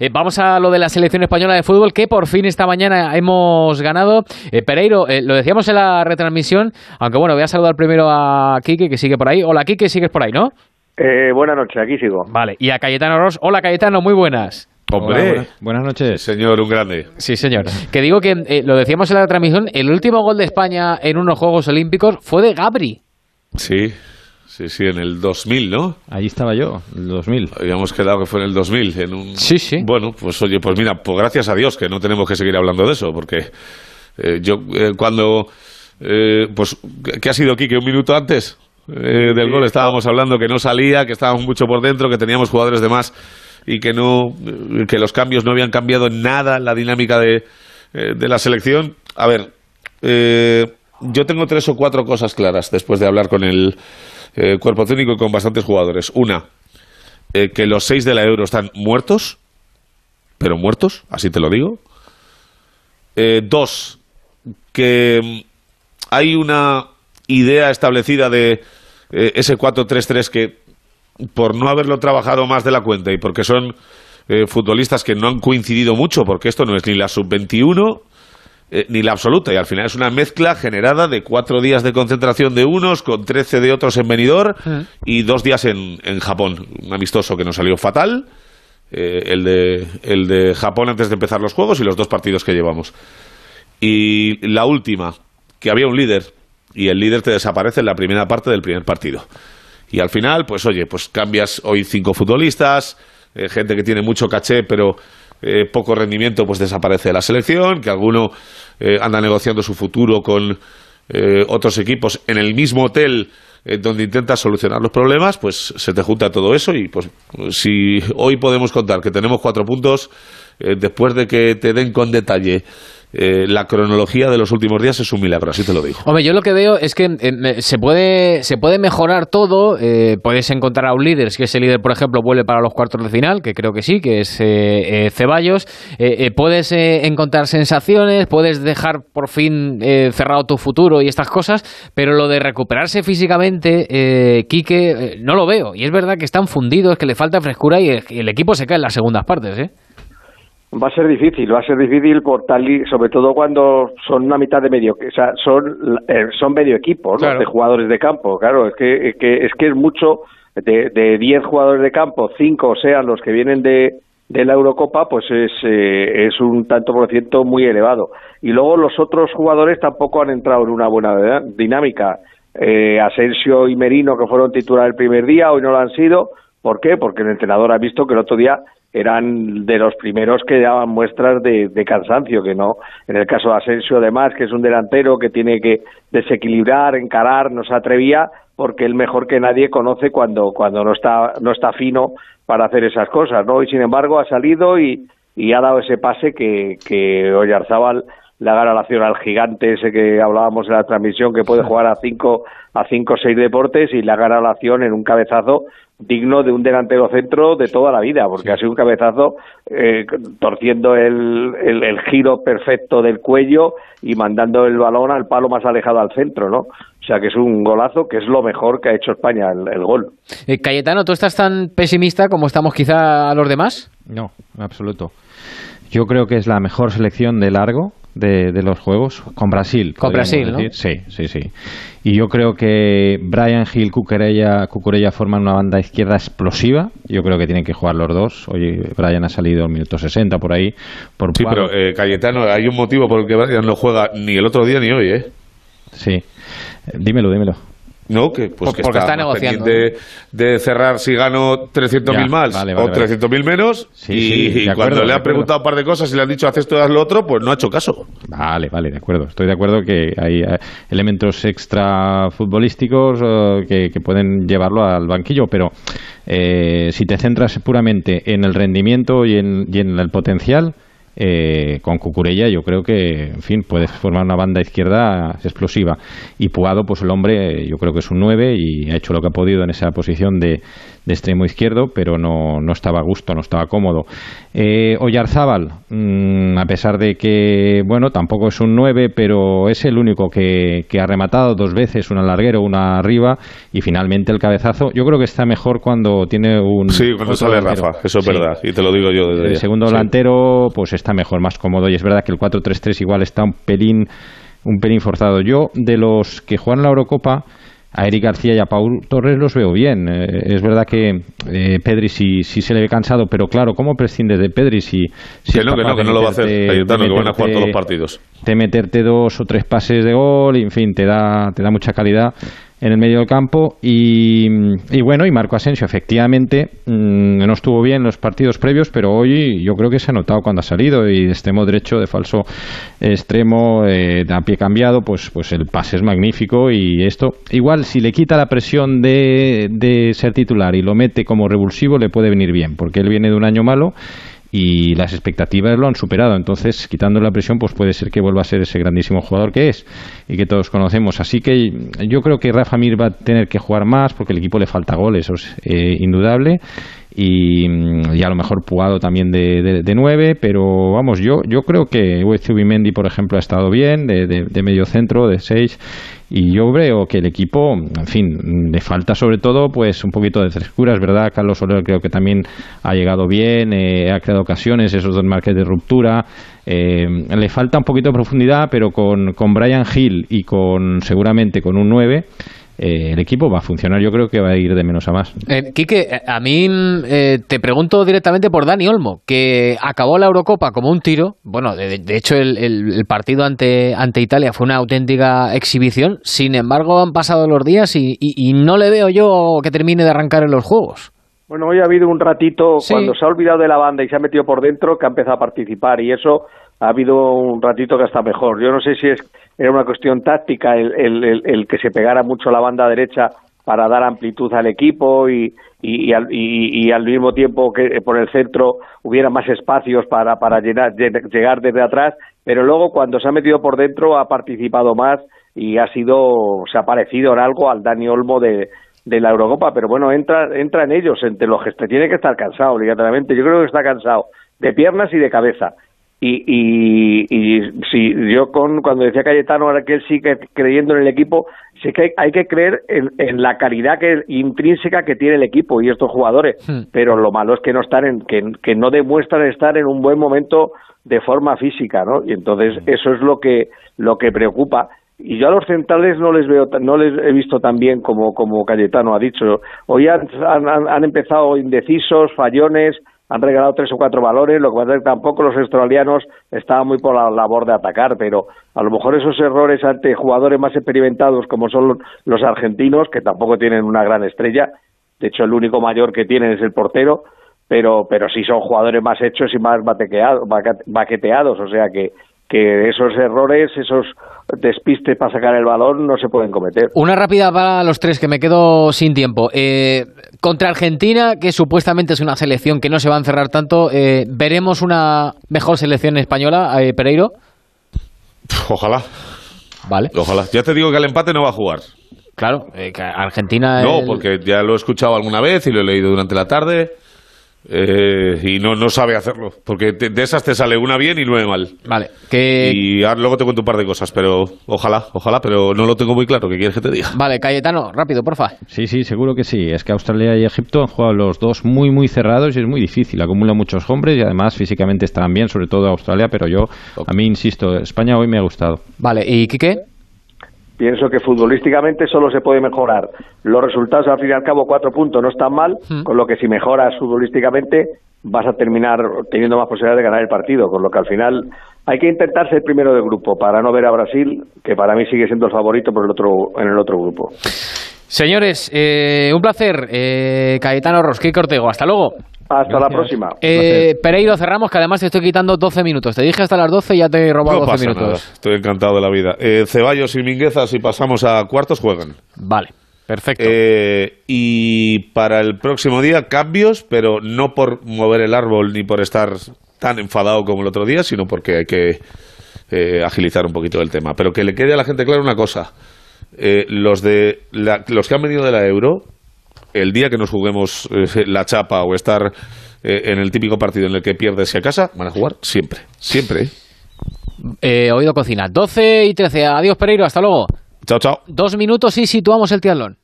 Eh, vamos a lo de la selección española de fútbol, que por fin esta mañana hemos ganado. Eh, Pereiro, eh, lo decíamos en la retransmisión, aunque bueno, voy a saludar primero a Quique, que sigue por ahí. Hola, Quique, sigues por ahí, ¿no? Eh, buenas noches, aquí sigo. Vale, y a Cayetano Ross. Hola, Cayetano, muy buenas. Hombre, Hola, buenas, buenas noches. señor, un grande. Sí, señor. Que digo que eh, lo decíamos en la transmisión, el último gol de España en unos Juegos Olímpicos fue de Gabri. Sí, sí, sí, en el 2000, ¿no? Ahí estaba yo, el 2000. Habíamos quedado que fue en el 2000. En un... Sí, sí. Bueno, pues oye, pues mira, pues gracias a Dios que no tenemos que seguir hablando de eso, porque eh, yo eh, cuando... eh, pues, ¿qué ha sido, Quique? ¿Un minuto antes eh, del gol estábamos hablando que no salía, que estábamos mucho por dentro, que teníamos jugadores de más y que no eh, que los cambios no habían cambiado en nada la dinámica de, eh, de la selección. A ver, eh, yo tengo tres o cuatro cosas claras después de hablar con el eh, cuerpo técnico con bastantes jugadores. Una, eh, que los seis de la Euro están muertos, pero muertos, así te lo digo. Eh, dos, que mm, hay una idea establecida de ese 4-3-3 que por no haberlo trabajado más de la cuenta y porque son futbolistas que no han coincidido mucho, porque esto no es ni la sub-21 eh, ni la absoluta, y al final es una mezcla generada de cuatro días de concentración de unos con trece de otros en Benidorm y dos días en, en Japón. Un amistoso que nos salió fatal, eh, el, de, el de Japón antes de empezar los juegos y los dos partidos que llevamos. Y la última, que había un líder y el líder te desaparece en la primera parte del primer partido. Y al final, pues oye, pues cambias hoy cinco futbolistas, eh, gente que tiene mucho caché, pero eh, poco rendimiento, pues desaparece de la selección, que alguno eh, anda negociando su futuro con eh, otros equipos en el mismo hotel eh, donde intentas solucionar los problemas, pues se te junta todo eso y pues si hoy podemos contar que tenemos cuatro puntos, después de que te den con detalle eh, la cronología de los últimos días es un milagro, así te lo digo. Hombre, yo lo que veo es que eh, se puede se puede mejorar todo. eh, puedes encontrar a un líder, si ese líder, por ejemplo, vuelve para los cuartos de final, que creo que sí, que es eh, eh, Ceballos. Puedes encontrar sensaciones, puedes dejar por fin cerrado tu futuro y estas cosas, pero lo de recuperarse físicamente, Quique, no lo veo. Y es verdad que están fundidos, que le falta frescura y el, y el equipo se cae en las segundas partes, ¿eh? Va a ser difícil, va a ser difícil por tal y sobre todo cuando son una mitad de medio, o sea, son eh, son medio equipo, ¿no? Claro. De jugadores de campo, claro, es que es que es que es mucho de de 10 jugadores de campo, cinco sean los que vienen de de la Eurocopa, pues es eh, es un tanto por ciento muy elevado. Y luego los otros jugadores tampoco han entrado en una buena dinámica. Eh, Asensio y Merino, que fueron titular el primer día, hoy no lo han sido. ¿Por qué? Porque el entrenador ha visto que el otro día eran de los primeros que daban muestras de, cansancio, que no. En el caso de Asensio, además, que es un delantero que tiene que desequilibrar, encarar, no se atrevía, porque él mejor que nadie conoce cuando, cuando no está, no está fino para hacer esas cosas, ¿no? Y sin embargo ha salido y, y ha dado ese pase que, que Oyarzábal le haga relación al gigante ese que hablábamos en la transmisión que puede jugar a cinco a cinco o seis deportes y le haga relación en un cabezazo digno de un delantero centro de toda la vida, porque ha sido un cabezazo eh, torciendo el, el, el giro perfecto del cuello y mandando el balón al palo más alejado al centro, ¿no? O sea que es un golazo que es lo mejor que ha hecho España, el, el gol. Eh, Cayetano, ¿tú estás tan pesimista como estamos quizá los demás? No, en absoluto. Yo creo que es la mejor selección de largo de, de los juegos con Brasil. Con Brasil, ¿no? Sí, sí, sí. Y yo creo que Brian Hill, Cucurella, Cucurella forman una banda izquierda explosiva. Yo creo que tienen que jugar los dos. Hoy Brian ha salido al minuto 60 por ahí. Por Sí, pero eh, Cayetano, hay un motivo por el que Brian no juega ni el otro día ni hoy, ¿eh? Sí. Dímelo, dímelo. No, que, pues Por- que porque está, está negociando, pendiente de cerrar si gano 300.000 Ya, más vale, vale, o vale. 300.000 menos. Sí, y sí, de y acuerdo, cuando le de ha acuerdo. preguntado un par de cosas y le han dicho haz esto, haz lo otro, pues no ha hecho caso. Vale, vale, de acuerdo. Estoy de acuerdo que hay eh, elementos extra futbolísticos eh, que, que pueden llevarlo al banquillo, pero eh, si te centras puramente en el rendimiento y en, y en el potencial, eh, con Cucurella yo creo que, en fin, puedes formar una banda izquierda explosiva. Y Puado, pues el hombre, yo creo que es un 9 y ha hecho lo que ha podido en esa posición de, extremo izquierdo, pero no, no estaba a gusto, no estaba cómodo. Eh, Oyarzábal, mm, a pesar de que, bueno, tampoco es un 9, pero es el único que, que ha rematado dos veces, una larguero, una arriba, y finalmente el cabezazo. Yo creo que está mejor cuando tiene un. Sí, cuando sale Rafa, eso es verdad, y te lo digo yo desde El segundo delantero, pues está mejor, más cómodo, y es verdad que el 4-3-3 igual está un pelín, un pelín forzado. Yo, de los que juegan la Eurocopa, a Eric García y a Paul Torres los veo bien. Eh, es verdad que eh, Pedri sí, sí, se le ve cansado, pero claro, ¿cómo prescindes de Pedri si, si que no, que no, que no lo va a hacer Cayetano, que van a jugar todos los partidos. De meterte dos o tres pases de gol, en fin, te da, te da mucha calidad en el medio del campo y, bueno, y Marco Asensio efectivamente mm, no estuvo bien en los partidos previos, pero hoy yo creo que se ha notado cuando ha salido y de extremo derecho, de falso extremo, eh, a pie cambiado, pues, pues el pase es magnífico y esto, igual si le quita la presión de, de ser titular y lo mete como revulsivo, le puede venir bien, porque él viene de un año malo y las expectativas lo han superado. Entonces, quitando la presión, pues puede ser que vuelva a ser ese grandísimo jugador que es y que todos conocemos. Así que yo creo que Rafa Mir va a tener que jugar más porque el equipo le falta goles, eso es eh, indudable. Y, a lo mejor Pugado también de, de, nueve, pero vamos, yo yo creo que Uezubimendi, por ejemplo, ha estado bien, de, de medio centro, de seis, y yo veo que el equipo, en fin, le falta sobre todo pues un poquito de frescura, es verdad, Carlos Soler creo que también ha llegado bien, eh, ha creado ocasiones, esos dos marques de ruptura, eh, le falta un poquito de profundidad, pero con, con Brian Hill y con seguramente con un 9 eh, el equipo va a funcionar. Yo creo que va a ir de menos a más. Eh, Quique, a mí eh, te pregunto directamente por Dani Olmo, que acabó la Eurocopa como un tiro. Bueno, de, hecho el, partido ante, ante Italia fue una auténtica exhibición. Sin embargo, han pasado los días y, no le veo yo que termine de arrancar en los juegos. Bueno, hoy ha habido un ratito, cuando se ha olvidado de la banda y se ha metido por dentro, que ha empezado a participar y eso ha habido un ratito que está mejor. Yo no sé si es era una cuestión táctica el, que se pegara mucho la banda derecha para dar amplitud al equipo y, y, al, y, al, mismo tiempo que por el centro hubiera más espacios para, para llenar, llegar desde atrás, pero luego cuando se ha metido por dentro ha participado más y ha sido, se ha parecido en algo al Dani Olmo de, de la Eurocopa, pero bueno, entra, entra en ellos, entre los que tiene que estar cansado obligatoriamente, yo creo que está cansado de piernas y de cabeza y, y, y si yo con cuando decía Cayetano ahora que él sigue creyendo en el equipo sí que hay, que creer en, la calidad que, intrínseca que tiene el equipo y estos jugadores hmm. pero lo malo es que no están en que, que no demuestran estar en un buen momento de forma física no y entonces hmm. eso es lo que lo que preocupa y yo a los centrales no les veo no les he visto tan bien como como Cayetano ha dicho hoy han, han, han empezado indecisos fallones han regalado tres o cuatro valores, lo que pasa es que tampoco los australianos estaban muy por la labor de atacar, pero a lo mejor esos errores ante jugadores más experimentados como son los argentinos, que tampoco tienen una gran estrella, de hecho el único mayor que tienen es el portero, pero, pero sí son jugadores más hechos y más baqueteados, o sea que, que esos errores, esos despistes para sacar el balón no se pueden cometer. Una rápida para los tres, que me quedo sin tiempo. Eh, contra Argentina, que supuestamente es una selección que no se va a encerrar tanto, eh, ¿veremos una mejor selección española, eh, Pereiro? Ojalá. Vale. Ojalá. Ya te digo que el empate no va a jugar. Claro, Argentina... No, porque ya lo he escuchado alguna vez y lo he leído durante la tarde. Eh, y no, no sabe hacerlo, porque de esas te sale una bien y nueve mal. Vale. Que... Y luego te cuento un par de cosas, pero ojalá, ojalá, pero no lo tengo muy claro. ¿Qué quieres que te diga? Vale, Cayetano, rápido, porfa. Sí, sí, seguro que sí. Es que Australia y Egipto han jugado los dos muy, muy cerrados y es muy difícil. Acumula muchos hombres y además físicamente están bien, sobre todo Australia, pero yo, a mí, insisto, España hoy me ha gustado. Vale, ¿y Quique? Pienso que futbolísticamente solo se puede mejorar. Los resultados, al fin y al cabo, cuatro puntos no están mal, hmm. con lo que si mejoras futbolísticamente vas a terminar teniendo más posibilidades de ganar el partido, con lo que al final hay que intentar ser primero del grupo para no ver a Brasil, que para mí sigue siendo el favorito por el otro, en el otro grupo. Señores, eh, un placer. Eh, Cayetano Rosquí Cortego, hasta luego. Hasta la próxima. Eh, Pereiro, cerramos, que además te estoy quitando 12 minutos. Te dije hasta las 12 y ya te he robado 12 minutos. Estoy encantado de la vida. Eh, Ceballos y Mingueza, si pasamos a cuartos, juegan. Vale. Perfecto. Eh, y para el próximo día, cambios, pero no por mover el árbol ni por estar tan enfadado como el otro día, sino porque hay que eh, agilizar un poquito el tema. Pero que le quede a la gente claro una cosa. los, de los que han venido de la euro el día que nos juguemos eh, la chapa o estar eh, en el típico partido en el que pierdes a casa, van a jugar siempre, siempre. Eh, oído cocina, 12 y 13. Adiós Pereiro, hasta luego. Chao, chao. Dos minutos y situamos el triatlón.